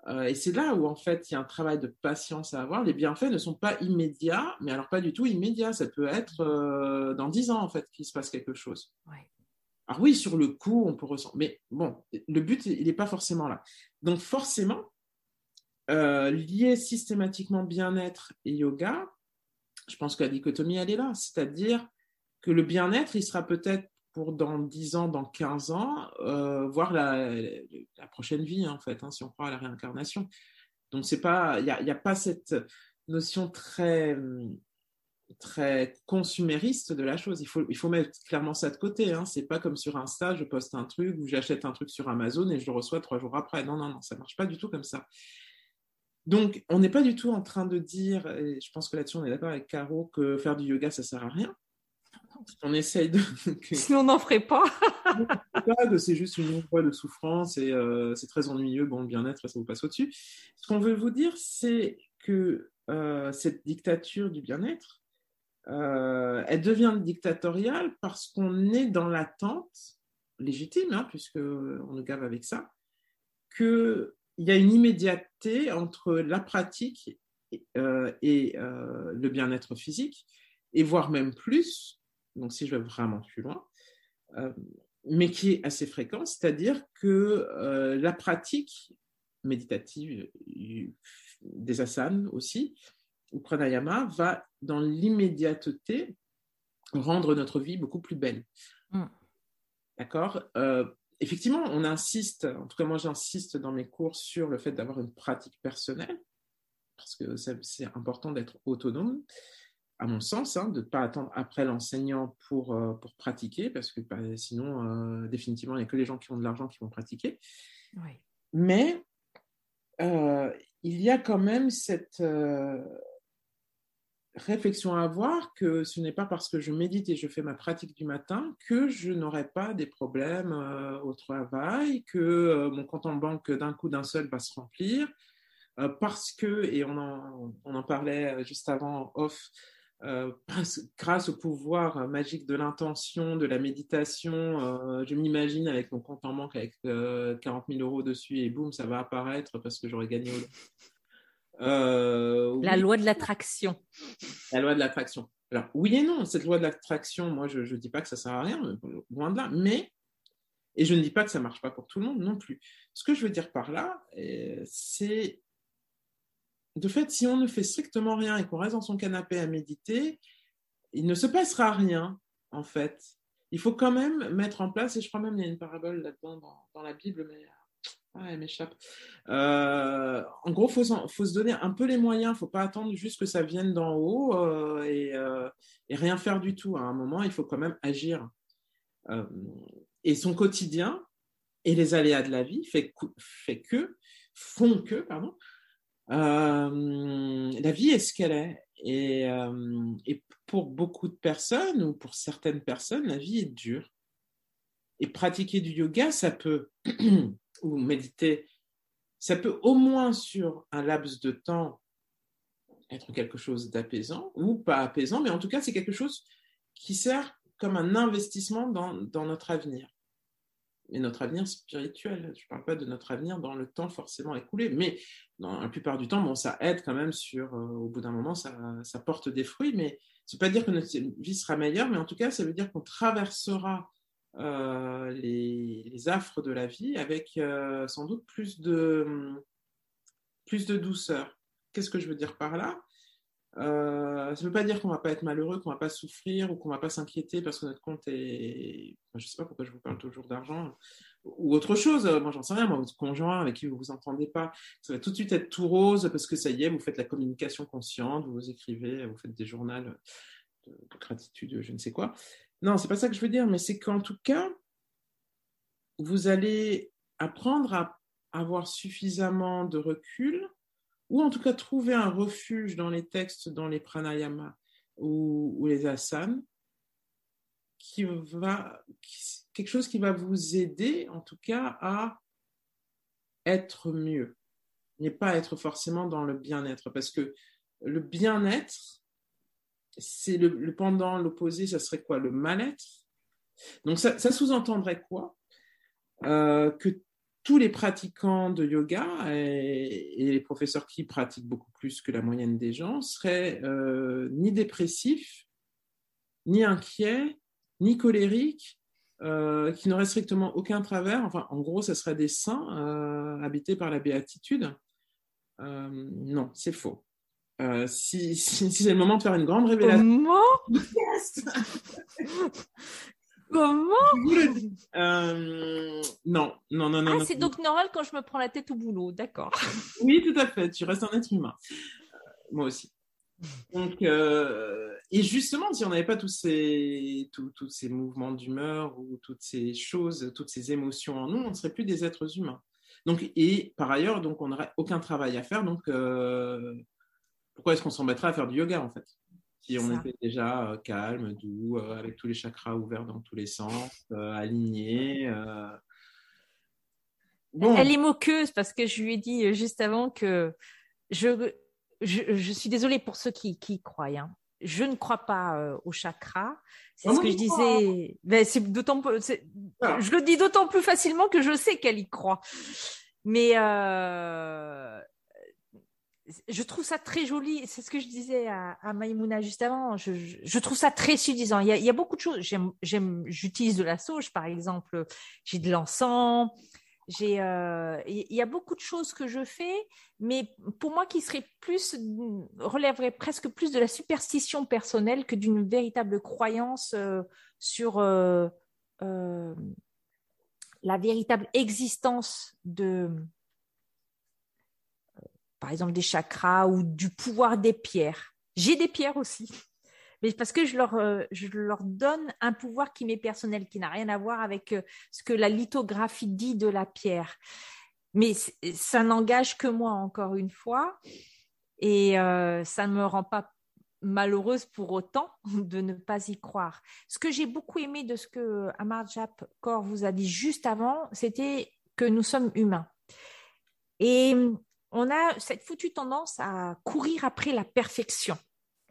euh, et c'est là où, en fait, il y a un travail de patience à avoir. Les bienfaits ne sont pas immédiats, mais alors pas du tout immédiats. Ça peut être euh, dans dix ans, en fait, qu'il se passe quelque chose. Alors oui, sur le coup, on peut ressentir. Mais bon, le but, il n'est pas forcément là. Donc forcément, euh, lier systématiquement bien-être et yoga, je pense que la dichotomie, elle est là. C'est-à-dire que le bien-être, il sera peut-être pour dans 10 ans, dans 15 ans, euh, voir la, prochaine vie, en fait, hein, si on croit à la réincarnation. Donc, il n'y a, y a, pas cette notion très, très consumériste de la chose. Il faut, il faut mettre clairement ça de côté. Hein. C'est pas comme sur Insta, je poste un truc ou j'achète un truc sur Amazon et je le reçois trois jours après. Non, non, non, ça marche pas du tout comme ça. Donc, on n'est pas du tout en train de dire, et je pense que là-dessus on est d'accord avec Caro, que faire du yoga, ça sert à rien. On essaye de. [LAUGHS] Sinon, on n'en ferait pas. [LAUGHS] c'est juste une voie de souffrance et euh, c'est très ennuyeux. Bon, le bien-être, ça vous passe au-dessus. Ce qu'on veut vous dire, c'est que euh, cette dictature du bien-être, euh, elle devient dictatoriale parce qu'on est dans l'attente légitime, hein, puisqu'on nous gave avec ça, qu'il y a une immédiateté entre la pratique et, et le bien-être physique, et voire même plus, donc si je vais vraiment plus loin, euh, mais qui est assez fréquent, c'est-à-dire que euh, la pratique méditative des asanas aussi, ou pranayama, va dans l'immédiateté rendre notre vie beaucoup plus belle. Mm. D'accord? Euh, Effectivement, on insiste, en tout cas moi j'insiste dans mes cours sur le fait d'avoir une pratique personnelle, parce que c'est important d'être autonome à mon sens, hein, de ne pas attendre après l'enseignant pour, euh, pour pratiquer, parce que bah, sinon, euh, définitivement, il n'y a que les gens qui ont de l'argent qui vont pratiquer. Mais euh, il y a quand même cette réflexion à avoir que ce n'est pas parce que je médite et je fais ma pratique du matin que je n'aurai pas des problèmes au travail, que mon compte en banque d'un coup d'un seul va se remplir, parce que, et on en, on en parlait juste avant off, euh, [CLEARS THROAT] grâce au pouvoir magique de l'intention, de la méditation, euh, je m'imagine avec mon compte en banque avec 40 euh, 000 euros dessus et boum, ça va apparaître parce que j'aurais gagné La loi de l'attraction. La loi de l'attraction. Alors, oui et non, cette loi de l'attraction, moi, je ne dis pas que ça sert à rien, loin de là, mais, et je ne dis pas que ça ne marche pas pour tout le monde non plus. Ce que je veux dire par là, c'est de fait, si on ne fait strictement rien et qu'on reste dans son canapé à méditer, il ne se passera rien, en fait. Il faut quand même mettre en place, et je crois même qu'il y a une parabole là-dedans dans, la Bible, mais ah, elle m'échappe. Euh, en gros, il faut, se donner un peu les moyens. Il ne faut pas attendre juste que ça vienne d'en haut euh, euh, et, rien faire du tout. À un moment, il faut quand même agir. et son quotidien et les aléas de la vie font que, euh, la vie est ce qu'elle est. Euh, et, pour beaucoup de personnes, ou pour certaines personnes, la vie est dure. Et pratiquer du yoga, ça peut, [CLEARS THROAT] ou méditer, ça peut au moins sur un laps de temps être quelque chose d'apaisant, ou pas apaisant, mais en tout cas, c'est quelque chose qui sert comme un investissement dans, dans notre avenir et notre avenir spirituel. Je ne parle pas de notre avenir dans le temps forcément écoulé, mais dans la plupart du temps, bon, ça aide quand même sur, euh, au bout d'un moment, ça, ça, porte des fruits, mais ce n'est pas dire que notre vie sera meilleure, mais en tout cas, ça veut dire qu'on traversera euh, les, les, affres de la vie avec euh, sans doute plus de, plus de douceur. Qu'est-ce que je veux dire par là? Euh, ça ne veut pas dire qu'on ne va pas être malheureux, qu'on ne va pas souffrir ou qu'on ne va pas s'inquiéter parce que notre compte est. je ne sais pas pourquoi je vous parle toujours d'argent ou autre chose. Moi, j'en sais rien. Moi, votre conjoint avec qui vous ne vous entendez pas, ça va tout de suite être tout rose parce que ça y est, vous faites la communication consciente, vous écrivez, vous faites des journaux de, de gratitude, je ne sais quoi. Non, c'est pas ça que je veux dire, mais c'est qu'en tout cas, vous allez apprendre à avoir suffisamment de recul ou en tout cas trouver un refuge dans les textes, dans les pranayama ou, les asanas, qui va, quelque chose qui va vous aider en tout cas à être mieux, n'est pas être forcément dans le bien-être, parce que le bien-être, c'est le, pendant, l'opposé, ça serait quoi? Le mal-être? Donc ça, sous-entendrait quoi euh, Que tous les pratiquants de yoga et, les professeurs qui pratiquent beaucoup plus que la moyenne des gens seraient euh, ni dépressifs, ni inquiets, ni colériques, euh, qui n'auraient strictement aucun travers. Enfin, en gros, ce serait des saints euh, habités par la béatitude. non, c'est faux. si, si, c'est le moment de faire une grande révélation. Comment? Comment? Euh, Non, non, non, non. Ah, c'est donc normal quand je me prends la tête au boulot, d'accord. [LAUGHS] oui, tout à fait. Tu restes un être humain. Euh, moi aussi. Donc, euh, et justement, si on n'avait pas tous ces, tous, ces mouvements d'humeur ou toutes ces choses, toutes ces émotions en nous, on ne serait plus des êtres humains. Donc, et par ailleurs, donc, on n'aurait aucun travail à faire. Donc, pourquoi est-ce qu'on s'embêterait à faire du yoga en fait si on était déjà euh, calme, doux, euh, avec tous les chakras ouverts dans tous les sens, euh, alignés. Bon. Elle est moqueuse parce que je lui ai dit juste avant que je, je, suis désolée pour ceux qui, qui croient. Hein. Je ne crois pas aux chakras. C'est ce que je disais. Ben, c'est d'autant, Je le dis d'autant plus facilement que je sais qu'elle y croit. Mais je trouve ça très joli. C'est ce que je disais à, à Maïmouna juste avant. Je, trouve ça très suffisant. Il y a, beaucoup de choses. J'aime, j'utilise de la sauge, par exemple. J'ai de l'encens. Euh, il y a beaucoup de choses que je fais, mais pour moi, qui serait plus, relèverait presque plus de la superstition personnelle que d'une véritable croyance euh, sur euh, la véritable existence de par exemple des chakras ou du pouvoir des pierres. J'ai des pierres aussi, mais parce que je leur, euh, je leur donne un pouvoir qui m'est personnel, qui n'a rien à voir avec euh, ce que la lithographie dit de la pierre. Mais ça n'engage que moi, encore une fois, et euh, ça ne me rend pas malheureuse pour autant [LAUGHS] de ne pas y croire. Ce que j'ai beaucoup aimé de ce que Amarjap Kaur vous a dit juste avant, c'était que nous sommes humains. Et on a cette foutue tendance à courir après la perfection.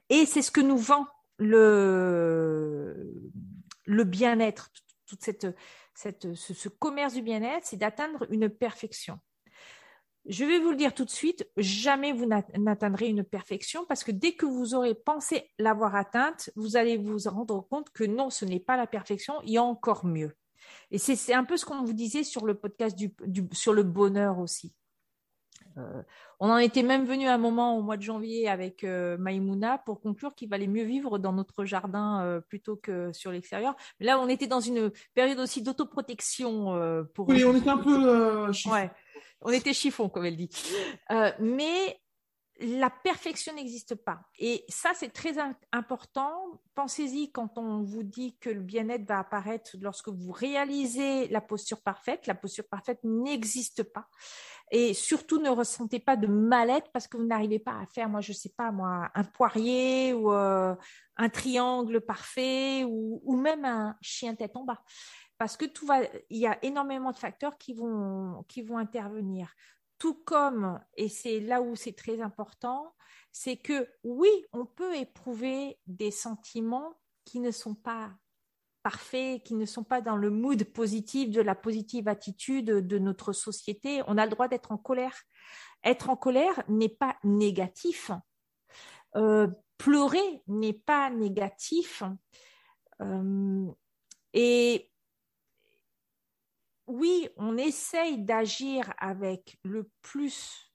Et c'est ce que nous vend le, bien-être, toute cette, cette, ce, commerce du bien-être, c'est d'atteindre une perfection. Je vais vous le dire tout de suite, jamais vous n'atteindrez une perfection parce que dès que vous aurez pensé l'avoir atteinte, vous allez vous rendre compte que non, ce n'est pas la perfection, il y a encore mieux. Et c'est un peu ce qu'on vous disait sur le podcast sur le bonheur aussi. Euh, on en était même venu à un moment au mois de janvier avec euh, Maïmouna pour conclure qu'il valait mieux vivre dans notre jardin euh, plutôt que sur l'extérieur. Mais là, on était dans une période aussi d'autoprotection. pour... Oui, on était un peu chiffon. Ouais, on était chiffon, comme elle dit. mais la perfection n'existe pas. Et ça, c'est très important. Pensez-y quand on vous dit que le bien-être va apparaître lorsque vous réalisez la posture parfaite. La posture parfaite n'existe pas. Et surtout, ne ressentez pas de mal-être parce que vous n'arrivez pas à faire, moi, je ne sais pas, moi, un poirier ou euh, un triangle parfait ou, ou même un chien tête en bas parce que tout va, il y a énormément de facteurs qui vont, qui vont intervenir. Tout comme, et c'est là où c'est très important, c'est que oui, on peut éprouver des sentiments qui ne sont pas parfaits, qui ne sont pas dans le mood positif de la positive attitude de notre société. On a le droit d'être en colère. Être en colère n'est pas négatif. Euh, pleurer n'est pas négatif. Euh, et oui, on essaye d'agir avec le plus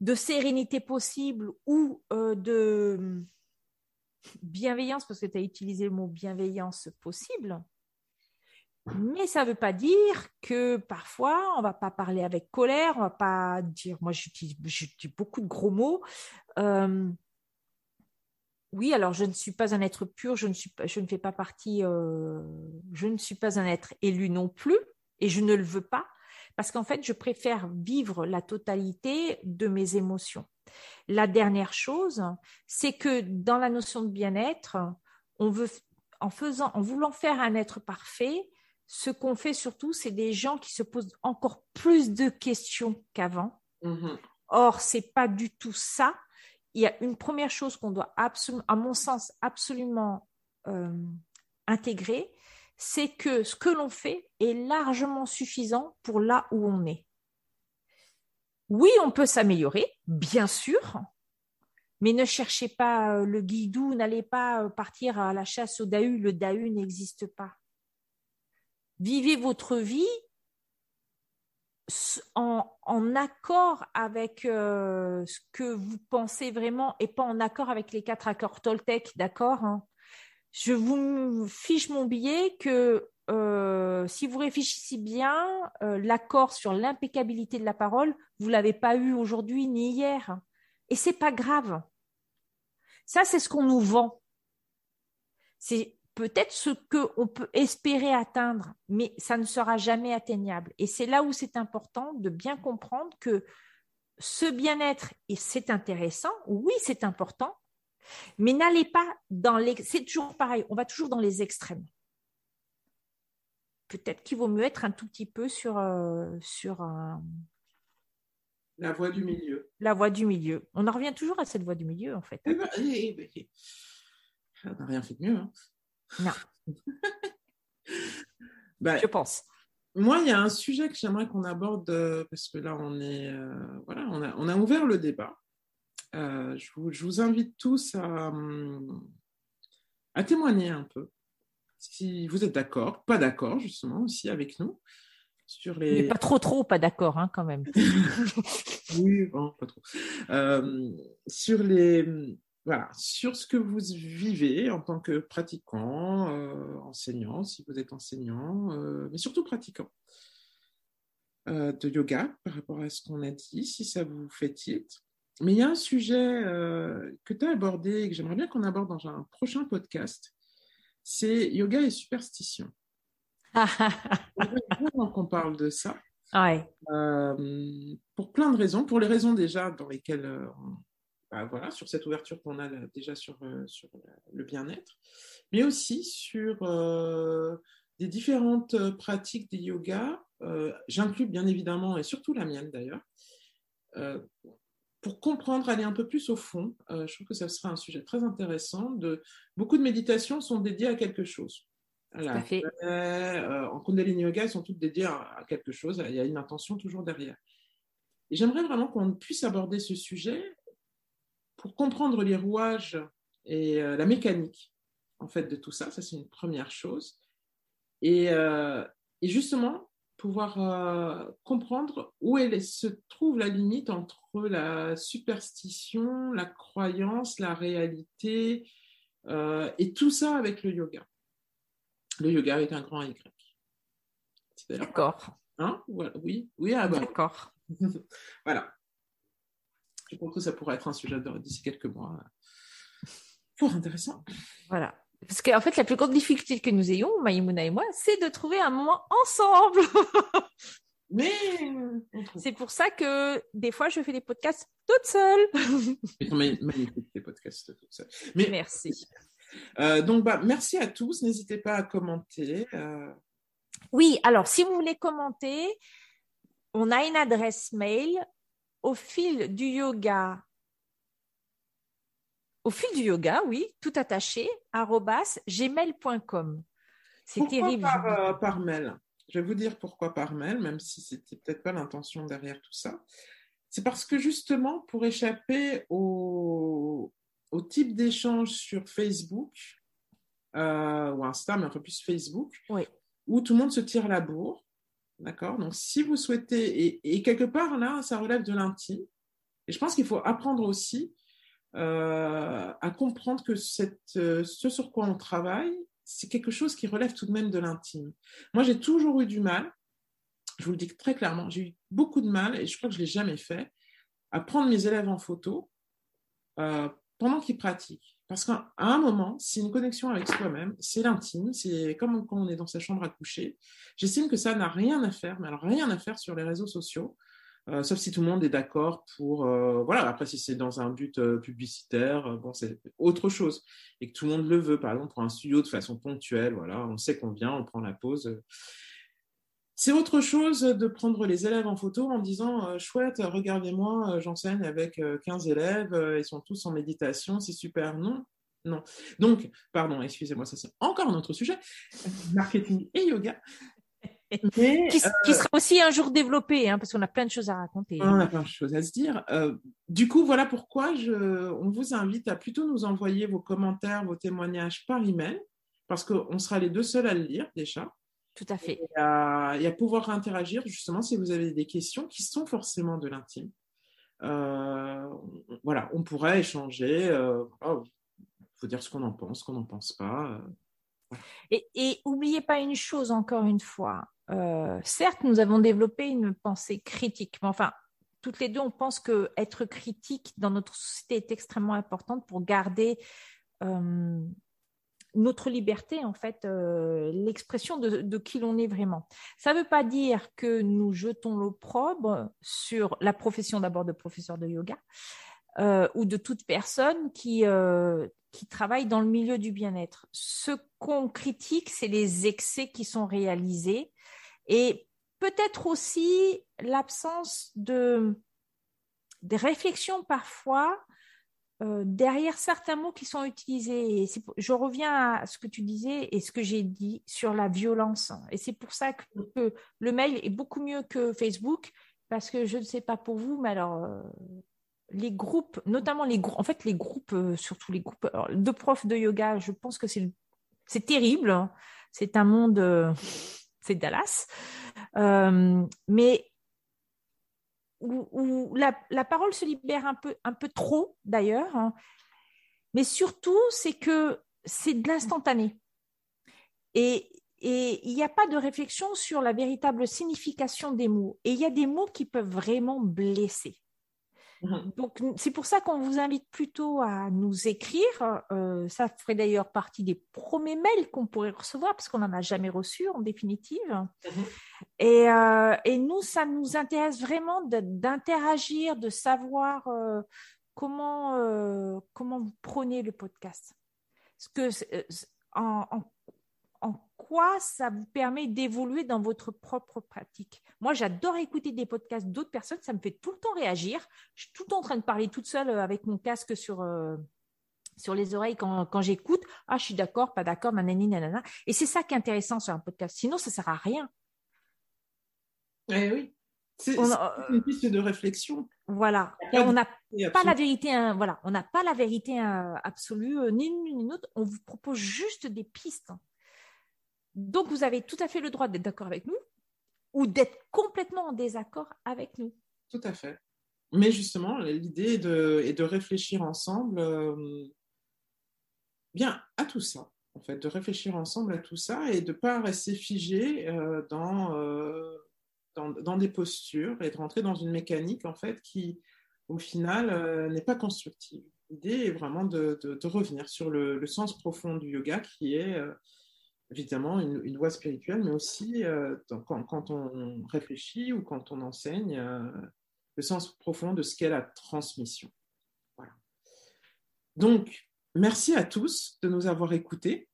de sérénité possible ou euh, de bienveillance, parce que tu as utilisé le mot bienveillance possible. Mais ça ne veut pas dire que parfois on va pas parler avec colère, on va pas dire, moi j'utilise beaucoup de gros mots. Euh, oui, alors je ne suis pas un être pur, je ne, suis pas, je ne fais pas partie, euh, je ne suis pas un être élu non plus, et je ne le veux pas, parce qu'en fait, je préfère vivre la totalité de mes émotions. La dernière chose, c'est que dans la notion de bien-être, on veut, en faisant, en voulant faire un être parfait, ce qu'on fait surtout, c'est des gens qui se posent encore plus de questions qu'avant. Mm-hmm. Or, c'est pas du tout ça. Il y a une première chose qu'on doit à mon sens, absolument euh, intégrer, c'est que ce que l'on fait est largement suffisant pour là où on est. Oui, on peut s'améliorer, bien sûr, mais ne cherchez pas euh, le guidou, n'allez pas euh, partir à la chasse au Dahu, le Dahu n'existe pas. Vivez votre vie en, accord avec euh, ce que vous pensez vraiment et pas en accord avec les quatre accords Toltec, d'accord hein. Je vous fiche mon billet que euh, si vous réfléchissez bien, euh, l'accord sur l'impeccabilité de la parole, vous l'avez pas eu aujourd'hui ni hier, et c'est pas grave. Ça, c'est ce qu'on nous vend. C'est peut-être ce qu'on peut espérer atteindre, mais ça ne sera jamais atteignable. Et c'est là où c'est important de bien comprendre que ce bien-être, et c'est intéressant, oui, c'est important, mais n'allez pas dans les... C'est toujours pareil, on va toujours dans les extrêmes. Peut-être qu'il vaut mieux être un tout petit peu sur, euh, sur La voie du milieu. La voie du milieu. On en revient toujours à cette voie du milieu, en fait. Eh ben, eh, eh, on n'a rien fait de mieux. Hein. Non. [LAUGHS] Ben, je pense. Moi, il y a un sujet que j'aimerais qu'on aborde euh, parce que là, on est euh, voilà, on a, on a, ouvert le débat. Euh, je, vous, je, vous, invite tous à, à, témoigner un peu, si vous êtes d'accord, pas d'accord justement aussi avec nous sur les. Mais pas trop trop, pas d'accord hein, quand même. [LAUGHS] oui, bon, pas trop. sur les voilà, sur ce que vous vivez en tant que pratiquant, euh, enseignant, si vous êtes enseignant, euh, mais surtout pratiquant euh, de yoga par rapport à ce qu'on a dit, si ça vous fait tilt. Mais il y a un sujet que tu as abordé et que j'aimerais bien qu'on aborde dans un prochain podcast, c'est yoga et superstition. [LAUGHS] On qu'on parle de ça. Ouais. pour plein de raisons, pour les raisons déjà dans lesquelles bah, voilà, sur cette ouverture qu'on a déjà sur, euh, sur le bien-être, mais aussi sur euh, des différentes euh, pratiques des yoga. J'inclus bien évidemment, et surtout la mienne d'ailleurs, pour comprendre, aller un peu plus au fond. je trouve que ça sera un sujet très intéressant. De, beaucoup de méditations sont dédiées à quelque chose. en Kundalini Yoga, elles sont toutes dédiées à, quelque chose. Il y a une intention toujours derrière. Et j'aimerais vraiment qu'on puisse aborder ce sujet pour comprendre les rouages et euh, la mécanique en fait de tout ça, ça c'est une première chose. Et, euh, justement, pouvoir euh, comprendre où elle se trouve la limite entre la superstition, la croyance, la réalité, et tout ça avec le yoga. Le yoga avec un grand Y. D'accord. Hein? Oui, oui, ah bah. D'accord. [LAUGHS] voilà. Je pense que ça pourrait être un sujet d'ici quelques mois. Fort intéressant. Voilà. Parce qu'en fait, la plus grande difficulté que nous ayons, Maïmouna et moi, c'est de trouver un moment ensemble. [LAUGHS] Mais c'est pour ça que des fois, je fais des podcasts toute seule. [LAUGHS] Magnifique des podcasts toute seule. Mais, merci. Euh, donc, bah, merci à tous. N'hésitez pas à commenter. Euh. Oui, alors si vous voulez commenter, on a une adresse mail au fil du yoga, au fil du yoga, oui, tout attaché, gmail.com. C'est terrible. Par, euh, par, mail? Je vais vous dire pourquoi par mail, même si c'était peut-être pas l'intention derrière tout ça. C'est parce que justement, pour échapper au, au type d'échange sur Facebook euh, ou Insta, mais un peu plus Facebook, où tout le monde se tire la bourre, D'accord? Donc, si vous souhaitez, et, quelque part, là, ça relève de l'intime. Et je pense qu'il faut apprendre aussi euh, à comprendre que euh, ce sur quoi on travaille, c'est quelque chose qui relève tout de même de l'intime. Moi, j'ai toujours eu du mal, je vous le dis très clairement, j'ai eu beaucoup de mal, et je crois que je ne l'ai jamais fait, à prendre mes élèves en photo euh, pendant qu'ils pratiquent. Parce qu'à un moment, c'est une connexion avec soi-même, c'est l'intime, c'est comme quand on est dans sa chambre à coucher. J'estime que ça n'a rien à faire, mais alors rien à faire sur les réseaux sociaux. Euh, sauf si tout le monde est d'accord pour euh, voilà après si c'est dans un but euh, publicitaire bon c'est autre chose et que tout le monde le veut par exemple pour un studio de façon ponctuelle voilà on sait qu'on vient on prend la pause c'est autre chose de prendre les élèves en photo en disant chouette regardez-moi j'enseigne avec 15 élèves ils sont tous en méditation c'est super non non donc pardon excusez-moi ça c'est encore un autre sujet marketing et yoga [LAUGHS] qui, euh, sera aussi un jour développé, hein, parce qu'on a plein de choses à raconter. On a plein de choses à se dire. Euh, du coup, voilà pourquoi je, on vous invite à plutôt nous envoyer vos commentaires, vos témoignages par email, parce qu'on sera les deux seuls à le lire déjà. Tout à fait. Et à, pouvoir interagir, justement, si vous avez des questions qui sont forcément de l'intime. Euh, voilà, on pourrait échanger. Il oh, faut dire ce qu'on en pense, ce qu'on n'en pense pas. Et, et oubliez pas une chose encore une fois, euh, certes, nous avons développé une pensée critique, mais enfin, toutes les deux, on pense que être critique dans notre société est extrêmement importante pour garder euh, notre liberté, en fait, euh, l'expression de, qui l'on est vraiment. Ça ne veut pas dire que nous jetons l'opprobre sur la profession d'abord de professeur de yoga ou de toute personne qui, qui travaille dans le milieu du bien-être. Ce qu'on critique, c'est les excès qui sont réalisés et peut-être aussi l'absence de des réflexions parfois euh, derrière certains mots qui sont utilisés. je reviens à ce que tu disais et ce que j'ai dit sur la violence. Et c'est pour ça que, le mail est beaucoup mieux que Facebook, parce que je ne sais pas pour vous, mais alors euh, les groupes, notamment les groupes, en fait les groupes, euh, surtout les groupes de profs de yoga, je pense que c'est c'est terrible. Hein. C'est un monde c'est Dallas, mais où, la, parole se libère un peu, trop d'ailleurs, hein. mais surtout c'est que c'est de l'instantané. Et il n'y a pas de réflexion sur la véritable signification des mots. Et il y a des mots qui peuvent vraiment blesser. Mhm. Donc, c'est pour ça qu'on vous invite plutôt à nous écrire. Euh, ça ferait d'ailleurs partie des premiers mails qu'on pourrait recevoir, parce qu'on n'en a jamais reçu en définitive. Mhm. Et, euh, et, nous, ça nous intéresse vraiment d'interagir, de, savoir euh, comment, comment vous prenez le podcast. Ce que, en en quoi ça vous permet d'évoluer dans votre propre pratique. Moi, j'adore écouter des podcasts d'autres personnes, ça me fait tout le temps réagir. Je suis tout le temps en train de parler toute seule euh, avec mon casque sur, euh, sur les oreilles quand, j'écoute. Ah, je suis d'accord, pas d'accord, nanani, nanana. Et c'est ça qui est intéressant sur un podcast. Sinon, ça ne sert à rien. Eh oui. C'est une piste de réflexion. Voilà. on n'a pas la vérité, voilà, on n'a pas la vérité absolue, euh, ni l'une ni l'autre. On vous propose juste des pistes. Donc, vous avez tout à fait le droit d'être d'accord avec nous ou d'être complètement en désaccord avec nous. Tout à fait. Mais justement, l'idée est de, réfléchir ensemble euh, bien à tout ça, en fait, de réfléchir ensemble à tout ça et de ne pas rester figé euh, euh, dans, des postures et de rentrer dans une mécanique, en fait, qui, au final, n'est pas constructive. L'idée est vraiment de, revenir sur le, sens profond du yoga qui est évidemment une, une, voie spirituelle, mais aussi euh, quand, on réfléchit ou quand on enseigne, euh, le sens profond de ce qu'est la transmission. Voilà. Donc, merci à tous de nous avoir écoutés.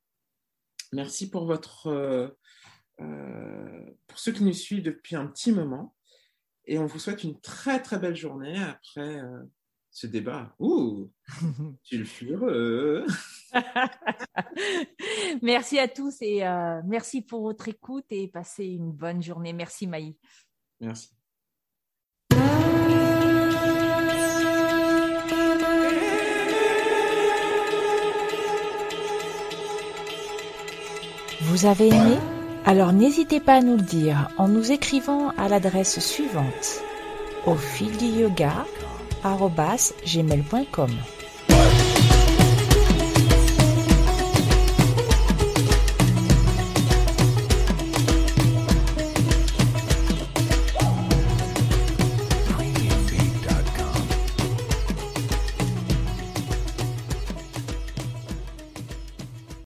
Merci pour votre, euh, pour ceux qui nous suivent depuis un petit moment. Et on vous souhaite une très très belle journée après ce débat. Ouh, [LAUGHS] tu le heureux. [LAUGHS] merci à tous et euh, merci pour votre écoute et passez une bonne journée. Merci Maï. Merci. Vous avez aimé? Alors n'hésitez pas à nous le dire en nous écrivant à l'adresse suivante au fil du yoga gmail.com